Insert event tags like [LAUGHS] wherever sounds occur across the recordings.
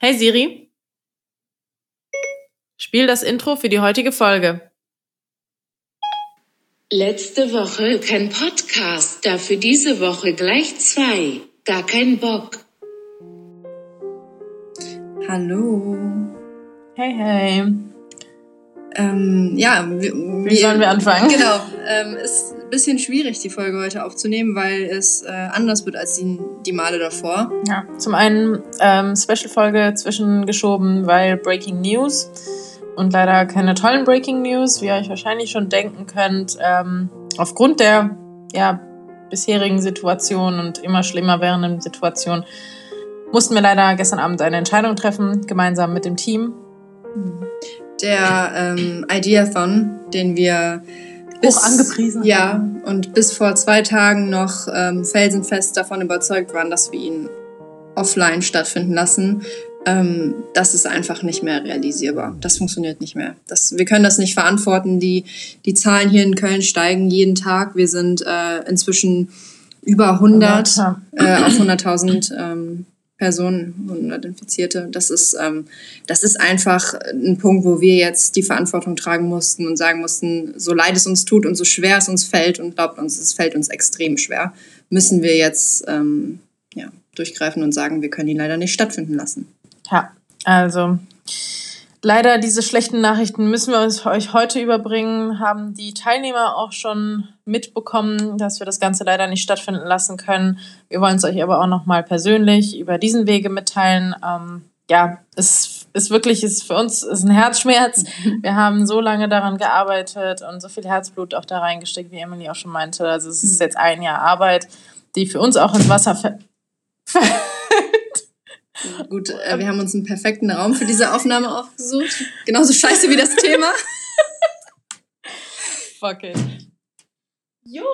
Hey Siri, spiel das Intro für die heutige Folge. Letzte Woche kein Podcast, dafür diese Woche gleich zwei. Gar kein Bock. Hallo. Hey, hey. Ähm, ja, wie, Wie sollen wir anfangen? Genau. Ähm, ist ein bisschen schwierig, die Folge heute aufzunehmen, weil es äh, anders wird als die, die Male davor. Ja, zum einen ähm, Special-Folge zwischengeschoben, weil Breaking News und leider keine tollen Breaking News, wie ihr euch wahrscheinlich schon denken könnt. Ähm, aufgrund der ja, bisherigen Situation und immer schlimmer werdenden Situation mussten wir leider gestern Abend eine Entscheidung treffen, gemeinsam mit dem Team. Der ähm, Ideathon, den wir Hoch angepriesen Ja, und bis vor zwei Tagen noch ähm, felsenfest davon überzeugt waren, dass wir ihn offline stattfinden lassen. Ähm, das ist einfach nicht mehr realisierbar. Das funktioniert nicht mehr. Das, wir können das nicht verantworten. Die, die Zahlen hier in Köln steigen jeden Tag. Wir sind äh, inzwischen über 100 Ja. äh, auf 100.000 ähm, Personen, 100 Infizierte. Das ist, ähm, das ist einfach ein Punkt, wo wir jetzt die Verantwortung tragen mussten und sagen mussten, so leid es uns tut und so schwer es uns fällt und glaubt uns, es fällt uns extrem schwer, müssen wir jetzt ähm, ja, durchgreifen und sagen, wir können ihn leider nicht stattfinden lassen. Ja, also leider diese schlechten Nachrichten müssen wir uns euch heute überbringen. Haben die Teilnehmer auch schon mitbekommen, dass wir das Ganze leider nicht stattfinden lassen können. Wir wollen es euch aber auch nochmal persönlich über diesen Wege mitteilen. Ähm, ja, es ist wirklich, ist für uns ist ein Herzschmerz. [LAUGHS] Wir haben so lange daran gearbeitet und so viel Herzblut auch da reingesteckt, wie Emily auch schon meinte. Also es ist jetzt ein Jahr Arbeit, die für uns auch ins Wasser fällt. [LAUGHS] [LAUGHS] Gut, äh, wir haben uns einen perfekten Raum für diese Aufnahme aufgesucht. Genauso scheiße wie das Thema. [LAUGHS] Fuck it. Jo,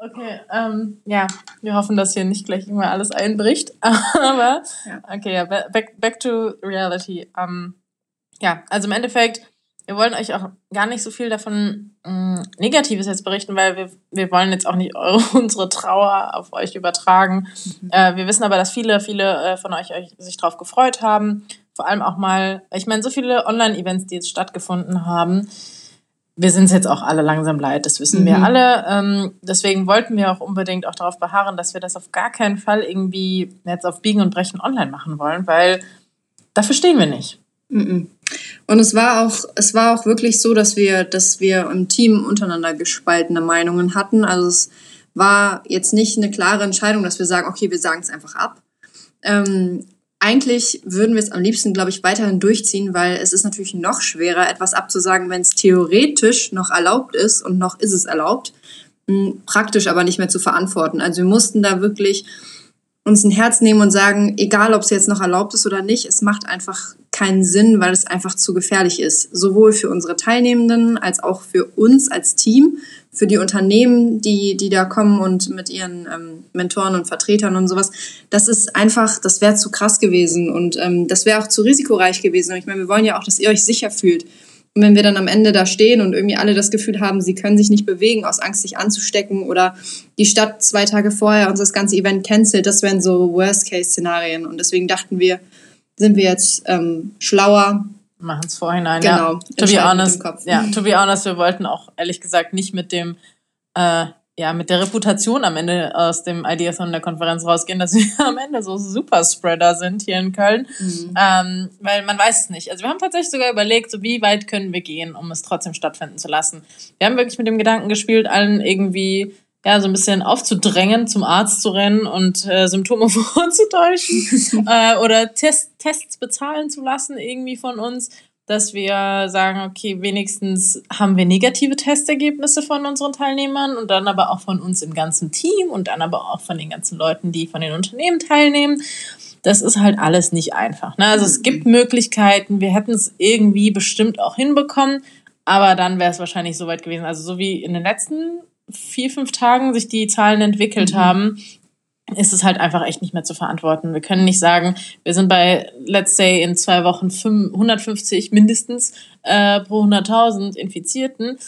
okay. Ähm, ja, wir hoffen, dass hier nicht gleich immer alles einbricht. [LAUGHS] Aber, okay, ja, ba- back, back to reality. Ähm, ja, also im Endeffekt, wir wollen euch auch gar nicht so viel davon mh, Negatives jetzt berichten, weil wir, wir wollen jetzt auch nicht [LAUGHS] eure, unsere Trauer auf euch übertragen. Äh, wir wissen aber, dass viele, viele äh, von euch, euch sich drauf gefreut haben. Vor allem auch mal, ich meine, so viele Online-Events, die jetzt stattgefunden haben, wir sind es jetzt auch alle langsam leid, das wissen wir Mhm. alle. Ähm, deswegen wollten wir auch unbedingt auch darauf beharren, dass wir das auf gar keinen Fall irgendwie jetzt auf Biegen und Brechen online machen wollen, weil dafür stehen wir nicht. Mhm. Und es war auch, es war auch wirklich so, dass wir, dass wir im Team untereinander gespaltene Meinungen hatten. Also es war jetzt nicht eine klare Entscheidung, dass wir sagen, okay, wir sagen es einfach ab. Ähm, eigentlich würden wir es am liebsten, glaube ich, weiterhin durchziehen, weil es ist natürlich noch schwerer, etwas abzusagen, wenn es theoretisch noch erlaubt ist und noch ist es erlaubt, mh, praktisch aber nicht mehr zu verantworten. Also wir mussten da wirklich uns ein Herz nehmen und sagen, egal ob es jetzt noch erlaubt ist oder nicht, es macht einfach keinen Sinn, weil es einfach zu gefährlich ist. Sowohl für unsere Teilnehmenden als auch für uns als Team, für die Unternehmen, die, die da kommen und mit ihren ähm, Mentoren und Vertretern und sowas. Das ist einfach, das wäre zu krass gewesen und ähm, das wäre auch zu risikoreich gewesen. Und ich meine, wir wollen ja auch, dass ihr euch sicher fühlt. Und wenn wir dann am Ende da stehen und irgendwie alle das Gefühl haben, sie können sich nicht bewegen aus Angst, sich anzustecken oder die Stadt zwei Tage vorher uns das ganze Event cancelt, das wären so Worst-Case-Szenarien. Und deswegen dachten wir, sind wir jetzt ähm, schlauer. Machen es vorhinein, Genau, ja. To be honest, ja, to be honest, wir wollten auch ehrlich gesagt nicht mit dem, äh, ja, mit der Reputation am Ende aus dem Ideathon der Konferenz rausgehen, dass wir [LAUGHS] am Ende so Superspreader sind hier in Köln. Mhm. Ähm, weil man weiß es nicht. Also wir haben tatsächlich sogar überlegt, so wie weit können wir gehen, um es trotzdem stattfinden zu lassen. Wir haben wirklich mit dem Gedanken gespielt, allen irgendwie ja, so ein bisschen aufzudrängen, zum Arzt zu rennen und äh, Symptome [LAUGHS] vorzutäuschen [LAUGHS] äh, oder Test, Tests bezahlen zu lassen irgendwie von uns, dass wir sagen, okay, wenigstens haben wir negative Testergebnisse von unseren Teilnehmern und dann aber auch von uns im ganzen Team und dann aber auch von den ganzen Leuten, die von den Unternehmen teilnehmen. Das ist halt alles nicht einfach. Ne? Also es gibt Möglichkeiten, wir hätten es irgendwie bestimmt auch hinbekommen, aber dann wäre es wahrscheinlich so weit gewesen. Also so wie in den letzten vier, fünf Tagen sich die Zahlen entwickelt haben, ist es halt einfach echt nicht mehr zu verantworten. Wir können nicht sagen, wir sind bei, let's say, in zwei Wochen fünf- 150 mindestens äh, pro 100.000 Infizierten.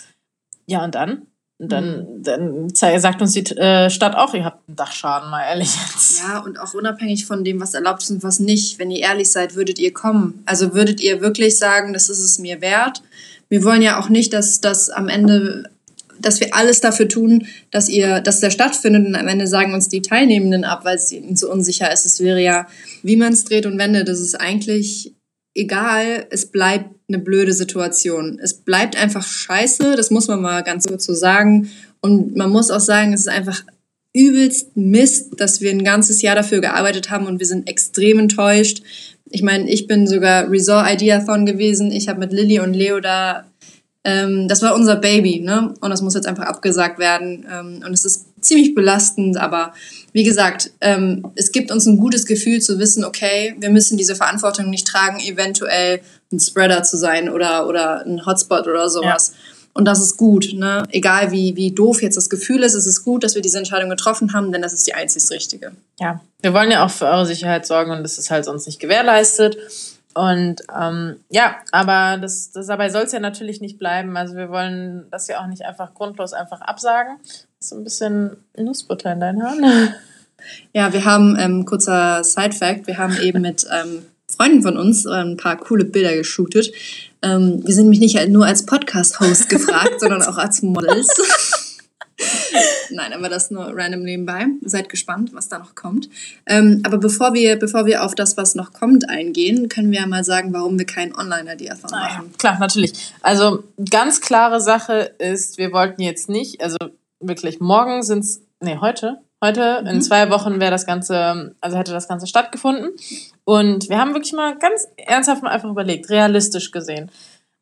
Ja, und dann? dann, dann sagt uns die äh, Stadt auch, ihr habt einen Dachschaden, mal ehrlich jetzt. Ja, und auch unabhängig von dem, was erlaubt ist und was nicht, wenn ihr ehrlich seid, würdet ihr kommen. Also würdet ihr wirklich sagen, das ist es mir wert. Wir wollen ja auch nicht, dass das am Ende, dass wir alles dafür tun, dass ihr, dass der stattfindet und am Ende sagen uns die Teilnehmenden ab, weil es ihnen so unsicher ist. Es wäre ja, wie man es dreht und wendet, das ist eigentlich egal, es bleibt eine blöde Situation. Es bleibt einfach scheiße, das muss man mal ganz kurz so sagen. Und man muss auch sagen, es ist einfach übelst Mist, dass wir ein ganzes Jahr dafür gearbeitet haben und wir sind extrem enttäuscht. Ich meine, ich bin sogar Resort Ideathon gewesen. Ich habe mit Lilly und Leo da ähm, das war unser Baby, ne? Und das muss jetzt einfach abgesagt werden. Ähm, und es ist ziemlich belastend, aber wie gesagt, ähm, es gibt uns ein gutes Gefühl zu wissen, okay, wir müssen diese Verantwortung nicht tragen, eventuell ein Spreader zu sein oder, oder ein Hotspot oder sowas. Ja. Und das ist gut, ne? Egal wie, wie doof jetzt das Gefühl ist, es ist gut, dass wir diese Entscheidung getroffen haben, denn das ist die einzig richtige. Ja, wir wollen ja auch für eure Sicherheit sorgen und das ist halt sonst nicht gewährleistet. Und ähm, ja, aber das, das dabei soll es ja natürlich nicht bleiben. Also wir wollen das ja auch nicht einfach grundlos einfach absagen. So ein bisschen Nussbutter in deinen Haaren. [LAUGHS] Ja, wir haben, ähm, kurzer Side-Fact, wir haben eben mit ähm, Freunden von uns äh, ein paar coole Bilder geshootet. Ähm, wir sind nämlich nicht nur als Podcast-Host [LAUGHS] gefragt, sondern auch als Models. [LAUGHS] Nein, aber das nur random nebenbei. Seid gespannt, was da noch kommt. Ähm, aber bevor wir, bevor wir auf das, was noch kommt, eingehen, können wir ja mal sagen, warum wir keinen Online-Ideathon ah, machen. Ja, klar, natürlich. Also ganz klare Sache ist, wir wollten jetzt nicht, also wirklich, morgen sind es, nee, heute, heute, mhm. in zwei Wochen wäre das Ganze, also hätte das Ganze stattgefunden. Und wir haben wirklich mal ganz ernsthaft mal einfach überlegt, realistisch gesehen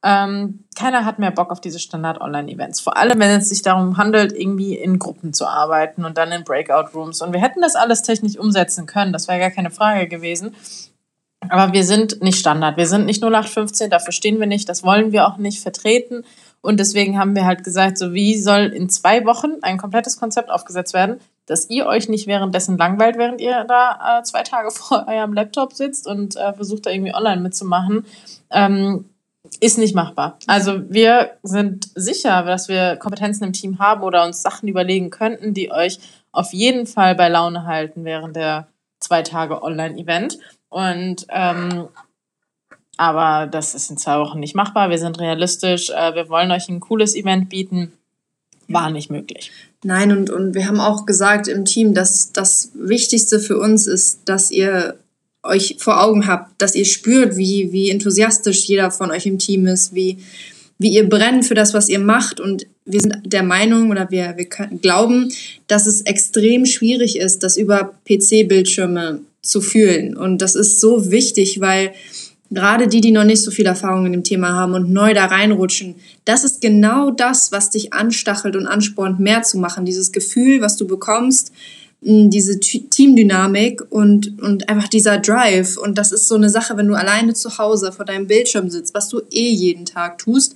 ähm, keiner hat mehr Bock auf diese Standard-Online-Events. Vor allem, wenn es sich darum handelt, irgendwie in Gruppen zu arbeiten und dann in Breakout-Rooms. Und wir hätten das alles technisch umsetzen können, das wäre gar keine Frage gewesen. Aber wir sind nicht Standard, wir sind nicht 0815, dafür stehen wir nicht, das wollen wir auch nicht vertreten. Und deswegen haben wir halt gesagt, so wie soll in zwei Wochen ein komplettes Konzept aufgesetzt werden, dass ihr euch nicht währenddessen langweilt, während ihr da äh, zwei Tage [LAUGHS] vor eurem Laptop sitzt und äh, versucht da irgendwie online mitzumachen. Ähm, ist nicht machbar. Also wir sind sicher, dass wir Kompetenzen im Team haben oder uns Sachen überlegen könnten, die euch auf jeden Fall bei Laune halten während der zwei Tage Online-Event. Und ähm, aber das ist in zwei Wochen nicht machbar. Wir sind realistisch. Äh, wir wollen euch ein cooles Event bieten. War nicht möglich. Nein, und, und wir haben auch gesagt im Team, dass das Wichtigste für uns ist, dass ihr euch vor Augen habt, dass ihr spürt, wie, wie enthusiastisch jeder von euch im Team ist, wie, wie ihr brennt für das, was ihr macht. Und wir sind der Meinung oder wir, wir können, glauben, dass es extrem schwierig ist, das über PC-Bildschirme zu fühlen. Und das ist so wichtig, weil gerade die, die noch nicht so viel Erfahrung in dem Thema haben und neu da reinrutschen, das ist genau das, was dich anstachelt und anspornt, mehr zu machen. Dieses Gefühl, was du bekommst, diese Teamdynamik und, und einfach dieser Drive. Und das ist so eine Sache, wenn du alleine zu Hause vor deinem Bildschirm sitzt, was du eh jeden Tag tust,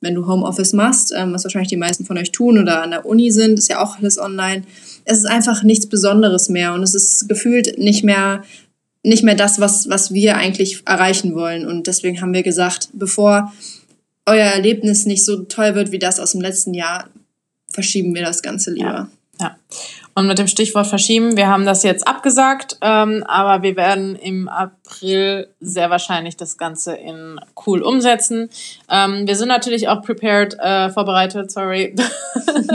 wenn du Homeoffice machst, ähm, was wahrscheinlich die meisten von euch tun oder an der Uni sind, ist ja auch alles online. Es ist einfach nichts Besonderes mehr und es ist gefühlt nicht mehr, nicht mehr das, was, was wir eigentlich erreichen wollen. Und deswegen haben wir gesagt, bevor euer Erlebnis nicht so toll wird wie das aus dem letzten Jahr, verschieben wir das Ganze lieber. Ja. Ja. Und mit dem Stichwort verschieben, wir haben das jetzt abgesagt, ähm, aber wir werden im April sehr wahrscheinlich das Ganze in cool umsetzen. Ähm, wir sind natürlich auch prepared, äh, vorbereitet, sorry,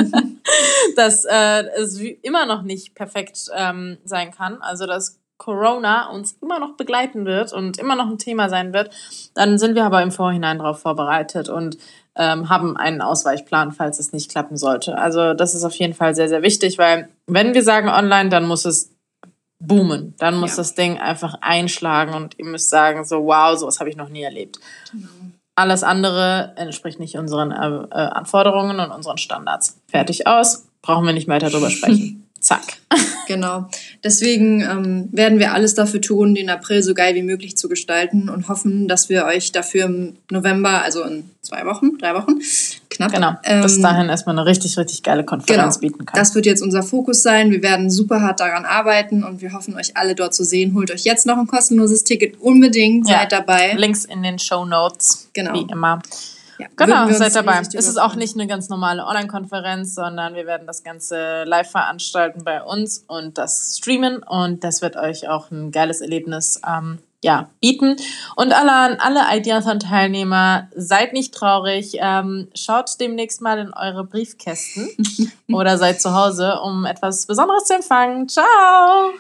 [LAUGHS] dass äh, es immer noch nicht perfekt ähm, sein kann. Also dass Corona uns immer noch begleiten wird und immer noch ein Thema sein wird, dann sind wir aber im Vorhinein darauf vorbereitet und ähm, haben einen Ausweichplan, falls es nicht klappen sollte. Also das ist auf jeden Fall sehr, sehr wichtig, weil wenn wir sagen online, dann muss es boomen. Dann muss ja. das Ding einfach einschlagen und ihr müsst sagen, so wow, sowas habe ich noch nie erlebt. Genau. Alles andere entspricht nicht unseren äh, äh Anforderungen und unseren Standards. Fertig aus, brauchen wir nicht weiter drüber sprechen. [LAUGHS] Zack. Genau. Deswegen ähm, werden wir alles dafür tun, den April so geil wie möglich zu gestalten und hoffen, dass wir euch dafür im November, also in zwei Wochen, drei Wochen, knapp. Genau. Ähm, bis dahin erstmal eine richtig, richtig geile Konferenz genau. bieten können. Das wird jetzt unser Fokus sein. Wir werden super hart daran arbeiten und wir hoffen, euch alle dort zu sehen. Holt euch jetzt noch ein kostenloses Ticket unbedingt. Ja. Seid dabei. Links in den Show Notes. Genau. Wie immer. Ja, Genau, seid dabei. Es ist auch nicht eine ganz normale Online-Konferenz, sondern wir werden das Ganze live veranstalten bei uns und das streamen und das wird euch auch ein geiles Erlebnis ähm, ja, bieten. Und alle, an alle Ideathon-Teilnehmer, seid nicht traurig, ähm, schaut demnächst mal in eure Briefkästen [LAUGHS] oder seid zu Hause, um etwas Besonderes zu empfangen. Ciao!